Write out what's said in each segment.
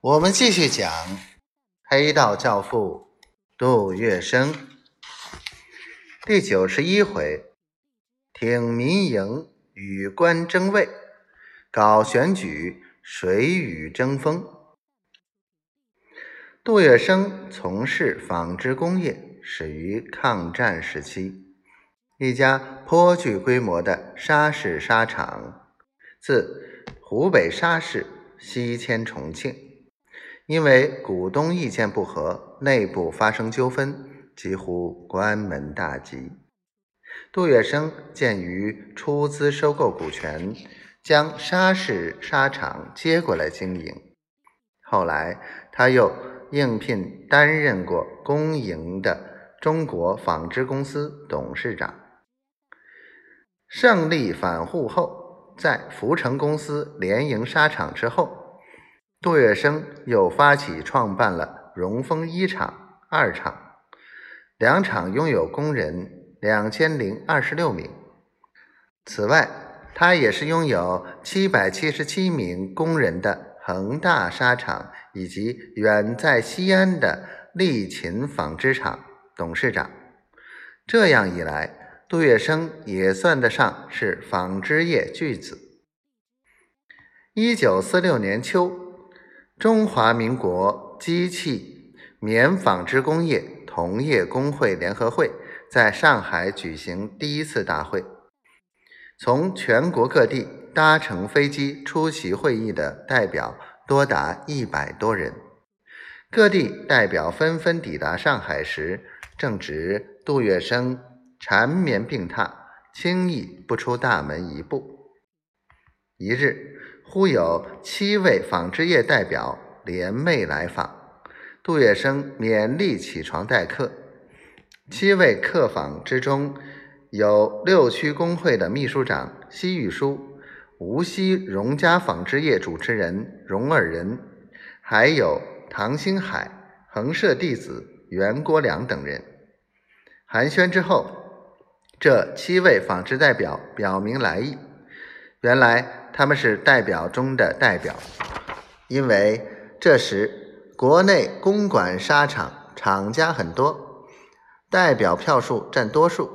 我们继续讲黑道教父杜月笙第九十一回：挺民营与官争位，搞选举谁与争锋。杜月笙从事纺织工业始于抗战时期，一家颇具规模的沙市纱厂，自湖北沙市西迁重庆。因为股东意见不合，内部发生纠纷，几乎关门大吉。杜月笙鉴于出资收购股权，将沙市纱厂接过来经营。后来，他又应聘担任过公营的中国纺织公司董事长。胜利反沪后，在福成公司联营纱厂之后。杜月笙又发起创办了荣丰一厂、二厂，两厂拥有工人两千零二十六名。此外，他也是拥有七百七十七名工人的恒大纱厂以及远在西安的利勤纺织厂董事长。这样一来，杜月笙也算得上是纺织业巨子。一九四六年秋。中华民国机器棉纺织工业同业工会联合会在上海举行第一次大会，从全国各地搭乘飞机出席会议的代表多达一百多人。各地代表纷纷抵达上海时，正值杜月笙缠绵病榻，轻易不出大门一步。一日。忽有七位纺织业代表联袂来访，杜月笙勉力起床待客。七位客访之中，有六区工会的秘书长西玉书、无锡荣家纺织业主持人荣尔仁，还有唐兴海、恒社弟子袁国良等人。寒暄之后，这七位纺织代表表明来意。原来他们是代表中的代表，因为这时国内公管纱厂厂家很多，代表票数占多数。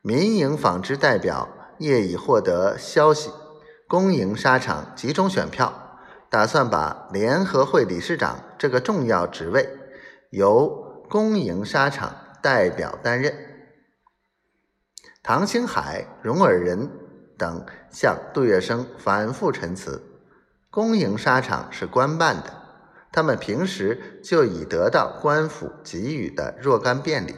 民营纺织代表业已获得消息，公营纱厂集中选票，打算把联合会理事长这个重要职位由公营纱厂代表担任。唐兴海、荣尔仁。等向杜月笙反复陈词，公营沙场是官办的，他们平时就已得到官府给予的若干便利。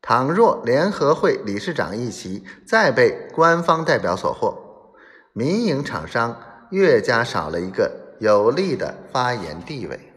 倘若联合会理事长一席再被官方代表所获，民营厂商越加少了一个有利的发言地位。